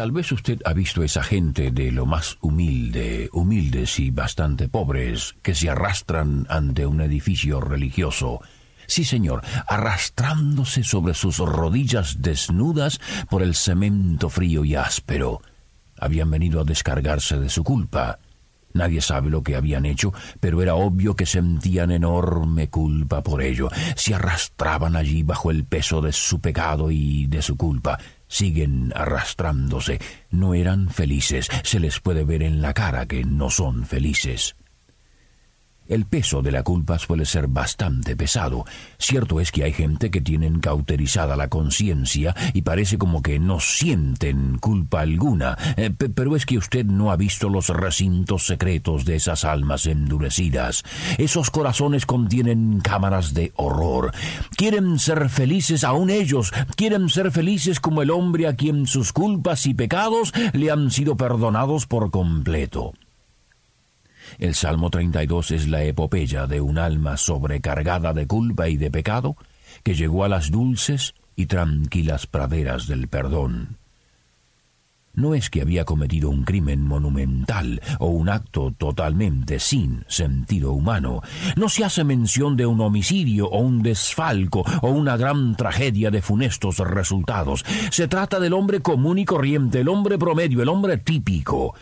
Tal vez usted ha visto esa gente de lo más humilde, humildes y bastante pobres, que se arrastran ante un edificio religioso. Sí, señor, arrastrándose sobre sus rodillas desnudas por el cemento frío y áspero. Habían venido a descargarse de su culpa. Nadie sabe lo que habían hecho, pero era obvio que sentían enorme culpa por ello. Se arrastraban allí bajo el peso de su pecado y de su culpa siguen arrastrándose. No eran felices. Se les puede ver en la cara que no son felices. El peso de la culpa suele ser bastante pesado. Cierto es que hay gente que tienen cauterizada la conciencia y parece como que no sienten culpa alguna, eh, pero es que usted no ha visto los recintos secretos de esas almas endurecidas. Esos corazones contienen cámaras de horror. Quieren ser felices aún ellos, quieren ser felices como el hombre a quien sus culpas y pecados le han sido perdonados por completo. El Salmo 32 es la epopeya de un alma sobrecargada de culpa y de pecado que llegó a las dulces y tranquilas praderas del perdón. No es que había cometido un crimen monumental o un acto totalmente sin sentido humano. No se hace mención de un homicidio o un desfalco o una gran tragedia de funestos resultados. Se trata del hombre común y corriente, el hombre promedio, el hombre típico,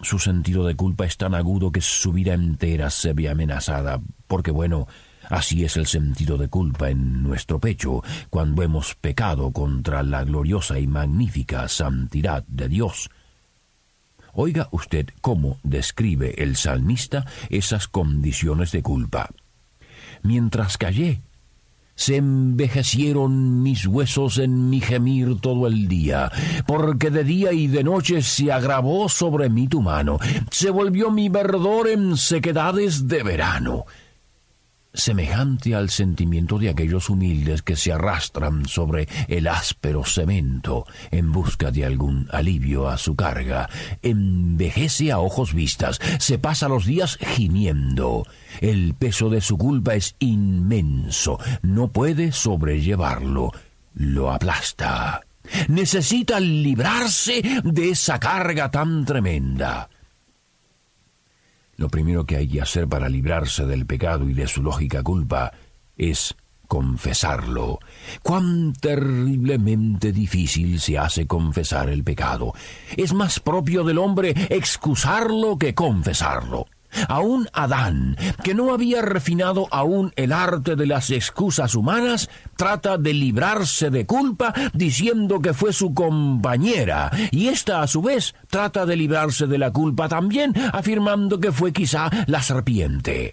su sentido de culpa es tan agudo que su vida entera se ve amenazada, porque bueno, así es el sentido de culpa en nuestro pecho cuando hemos pecado contra la gloriosa y magnífica santidad de Dios. Oiga usted cómo describe el salmista esas condiciones de culpa. Mientras callé, se envejecieron mis huesos en mi gemir todo el día, porque de día y de noche se agravó sobre mí tu mano, se volvió mi verdor en sequedades de verano semejante al sentimiento de aquellos humildes que se arrastran sobre el áspero cemento en busca de algún alivio a su carga, envejece a ojos vistas, se pasa los días gimiendo. El peso de su culpa es inmenso, no puede sobrellevarlo, lo aplasta. Necesita librarse de esa carga tan tremenda. Lo primero que hay que hacer para librarse del pecado y de su lógica culpa es confesarlo. Cuán terriblemente difícil se hace confesar el pecado. Es más propio del hombre excusarlo que confesarlo. Aún Adán, que no había refinado aún el arte de las excusas humanas, trata de librarse de culpa diciendo que fue su compañera, y ésta a su vez trata de librarse de la culpa también afirmando que fue quizá la serpiente.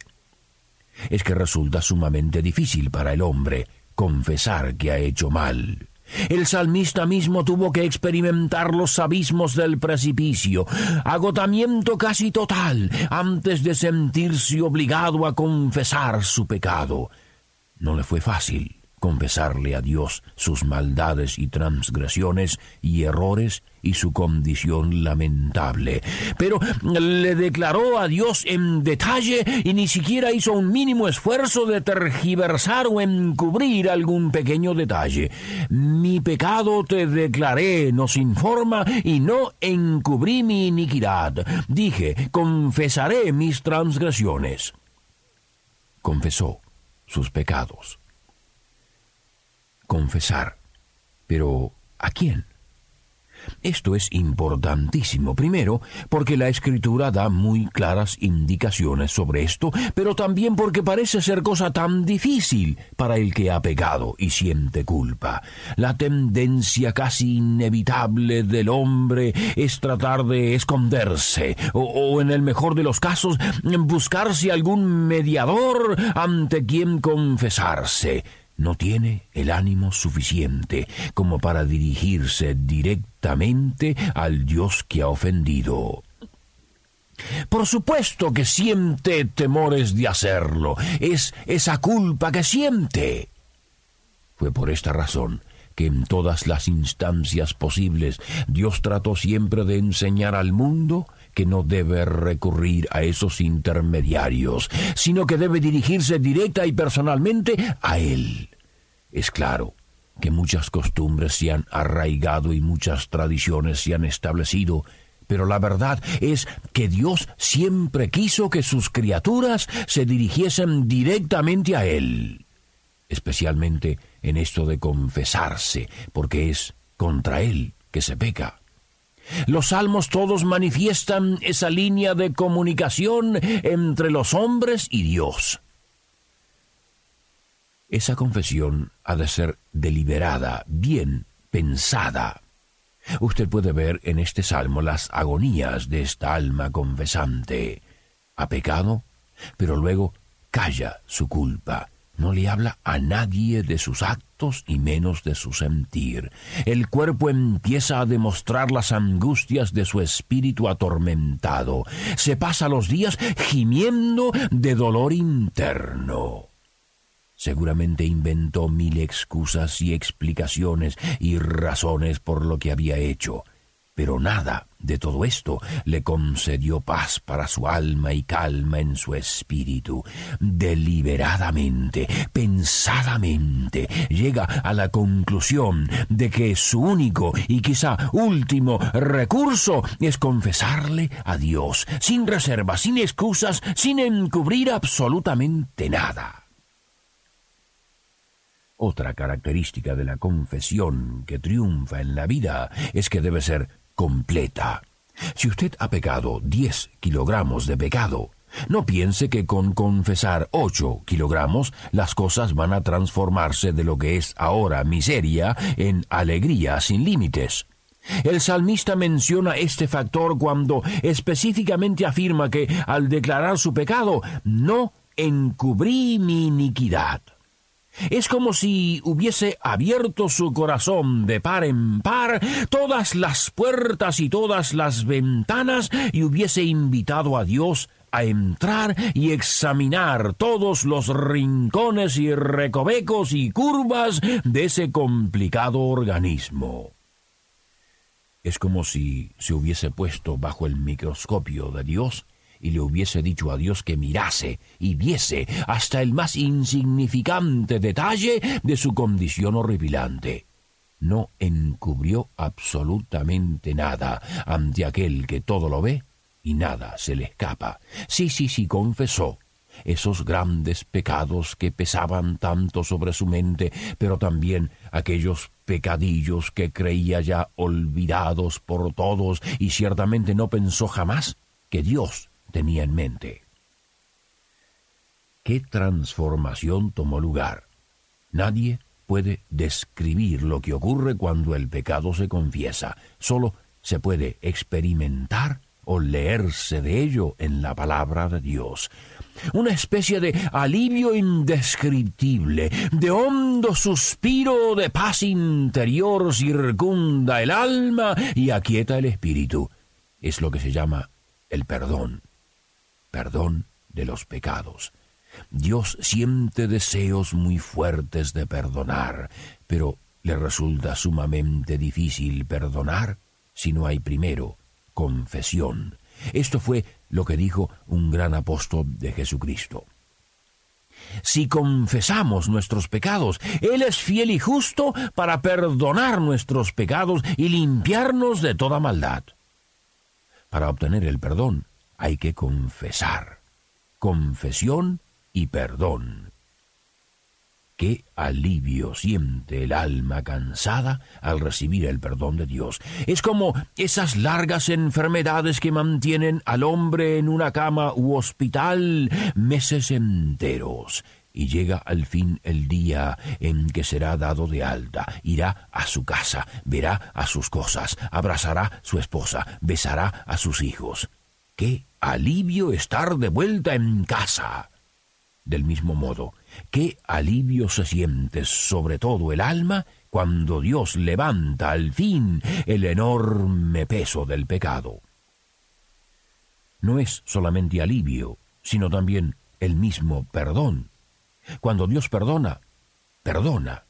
Es que resulta sumamente difícil para el hombre confesar que ha hecho mal. El salmista mismo tuvo que experimentar los abismos del precipicio, agotamiento casi total, antes de sentirse obligado a confesar su pecado. No le fue fácil confesarle a Dios sus maldades y transgresiones y errores y su condición lamentable. Pero le declaró a Dios en detalle y ni siquiera hizo un mínimo esfuerzo de tergiversar o encubrir algún pequeño detalle. Mi pecado te declaré, nos informa, y no encubrí mi iniquidad. Dije, confesaré mis transgresiones. Confesó sus pecados. Confesar. Pero, ¿a quién? Esto es importantísimo, primero, porque la escritura da muy claras indicaciones sobre esto, pero también porque parece ser cosa tan difícil para el que ha pecado y siente culpa. La tendencia casi inevitable del hombre es tratar de esconderse, o, o en el mejor de los casos, buscarse algún mediador ante quien confesarse. No tiene el ánimo suficiente como para dirigirse directamente al Dios que ha ofendido. Por supuesto que siente temores de hacerlo. Es esa culpa que siente. Fue por esta razón que en todas las instancias posibles Dios trató siempre de enseñar al mundo que no debe recurrir a esos intermediarios, sino que debe dirigirse directa y personalmente a Él. Es claro que muchas costumbres se han arraigado y muchas tradiciones se han establecido, pero la verdad es que Dios siempre quiso que sus criaturas se dirigiesen directamente a Él, especialmente en esto de confesarse, porque es contra Él que se peca. Los salmos todos manifiestan esa línea de comunicación entre los hombres y Dios. Esa confesión ha de ser deliberada, bien pensada, Usted puede ver en este salmo las agonías de esta alma confesante. Ha pecado, pero luego calla su culpa. No le habla a nadie de sus actos y menos de su sentir. El cuerpo empieza a demostrar las angustias de su espíritu atormentado. Se pasa los días gimiendo de dolor interno. Seguramente inventó mil excusas y explicaciones y razones por lo que había hecho, pero nada de todo esto le concedió paz para su alma y calma en su espíritu. Deliberadamente, pensadamente, llega a la conclusión de que su único y quizá último recurso es confesarle a Dios, sin reservas, sin excusas, sin encubrir absolutamente nada. Otra característica de la confesión que triunfa en la vida es que debe ser completa. Si usted ha pecado 10 kilogramos de pecado, no piense que con confesar 8 kilogramos las cosas van a transformarse de lo que es ahora miseria en alegría sin límites. El salmista menciona este factor cuando específicamente afirma que al declarar su pecado no encubrí mi iniquidad. Es como si hubiese abierto su corazón de par en par todas las puertas y todas las ventanas y hubiese invitado a Dios a entrar y examinar todos los rincones y recovecos y curvas de ese complicado organismo. Es como si se hubiese puesto bajo el microscopio de Dios y le hubiese dicho a Dios que mirase y viese hasta el más insignificante detalle de su condición horripilante. No encubrió absolutamente nada ante aquel que todo lo ve y nada se le escapa. Sí, sí, sí, confesó esos grandes pecados que pesaban tanto sobre su mente, pero también aquellos pecadillos que creía ya olvidados por todos y ciertamente no pensó jamás que Dios tenía en mente. ¿Qué transformación tomó lugar? Nadie puede describir lo que ocurre cuando el pecado se confiesa, solo se puede experimentar o leerse de ello en la palabra de Dios. Una especie de alivio indescriptible, de hondo suspiro de paz interior circunda el alma y aquieta el espíritu. Es lo que se llama el perdón perdón de los pecados. Dios siente deseos muy fuertes de perdonar, pero le resulta sumamente difícil perdonar si no hay primero confesión. Esto fue lo que dijo un gran apóstol de Jesucristo. Si confesamos nuestros pecados, Él es fiel y justo para perdonar nuestros pecados y limpiarnos de toda maldad. Para obtener el perdón, hay que confesar. Confesión y perdón. Qué alivio siente el alma cansada al recibir el perdón de Dios. Es como esas largas enfermedades que mantienen al hombre en una cama u hospital meses enteros. Y llega al fin el día en que será dado de alta, irá a su casa, verá a sus cosas, abrazará a su esposa, besará a sus hijos. Qué alivio estar de vuelta en casa. Del mismo modo, qué alivio se siente sobre todo el alma cuando Dios levanta al fin el enorme peso del pecado. No es solamente alivio, sino también el mismo perdón. Cuando Dios perdona, perdona.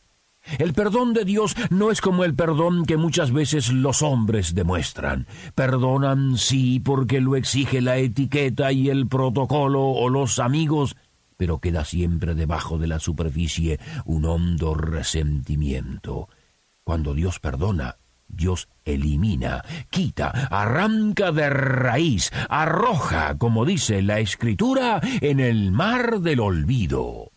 El perdón de Dios no es como el perdón que muchas veces los hombres demuestran. Perdonan sí porque lo exige la etiqueta y el protocolo o los amigos, pero queda siempre debajo de la superficie un hondo resentimiento. Cuando Dios perdona, Dios elimina, quita, arranca de raíz, arroja, como dice la Escritura, en el mar del olvido.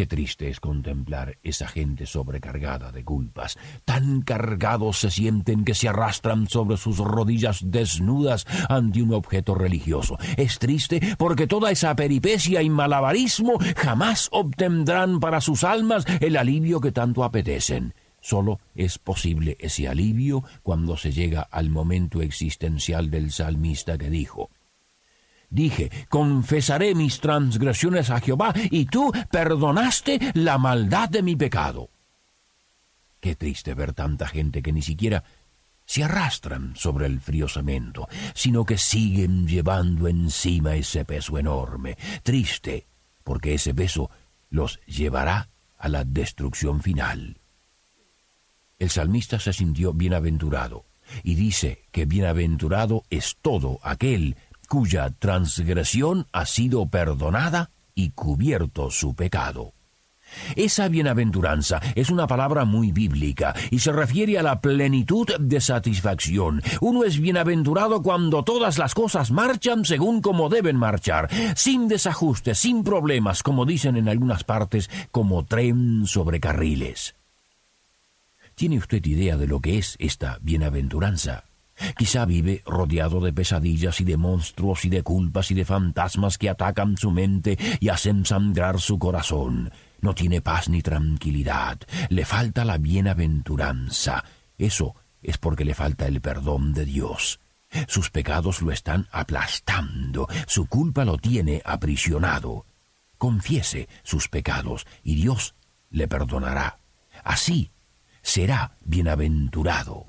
Qué triste es contemplar esa gente sobrecargada de culpas. Tan cargados se sienten que se arrastran sobre sus rodillas desnudas ante un objeto religioso. Es triste porque toda esa peripecia y malabarismo jamás obtendrán para sus almas el alivio que tanto apetecen. Solo es posible ese alivio cuando se llega al momento existencial del salmista que dijo, Dije, confesaré mis transgresiones a Jehová, y tú perdonaste la maldad de mi pecado. Qué triste ver tanta gente que ni siquiera se arrastran sobre el frío cemento, sino que siguen llevando encima ese peso enorme. Triste, porque ese peso los llevará a la destrucción final. El salmista se sintió bienaventurado y dice que bienaventurado es todo aquel cuya transgresión ha sido perdonada y cubierto su pecado. Esa bienaventuranza es una palabra muy bíblica y se refiere a la plenitud de satisfacción. Uno es bienaventurado cuando todas las cosas marchan según como deben marchar, sin desajustes, sin problemas, como dicen en algunas partes, como tren sobre carriles. ¿Tiene usted idea de lo que es esta bienaventuranza? Quizá vive rodeado de pesadillas y de monstruos y de culpas y de fantasmas que atacan su mente y hacen sangrar su corazón. No tiene paz ni tranquilidad. Le falta la bienaventuranza. Eso es porque le falta el perdón de Dios. Sus pecados lo están aplastando, su culpa lo tiene aprisionado. Confiese sus pecados y Dios le perdonará. Así será bienaventurado.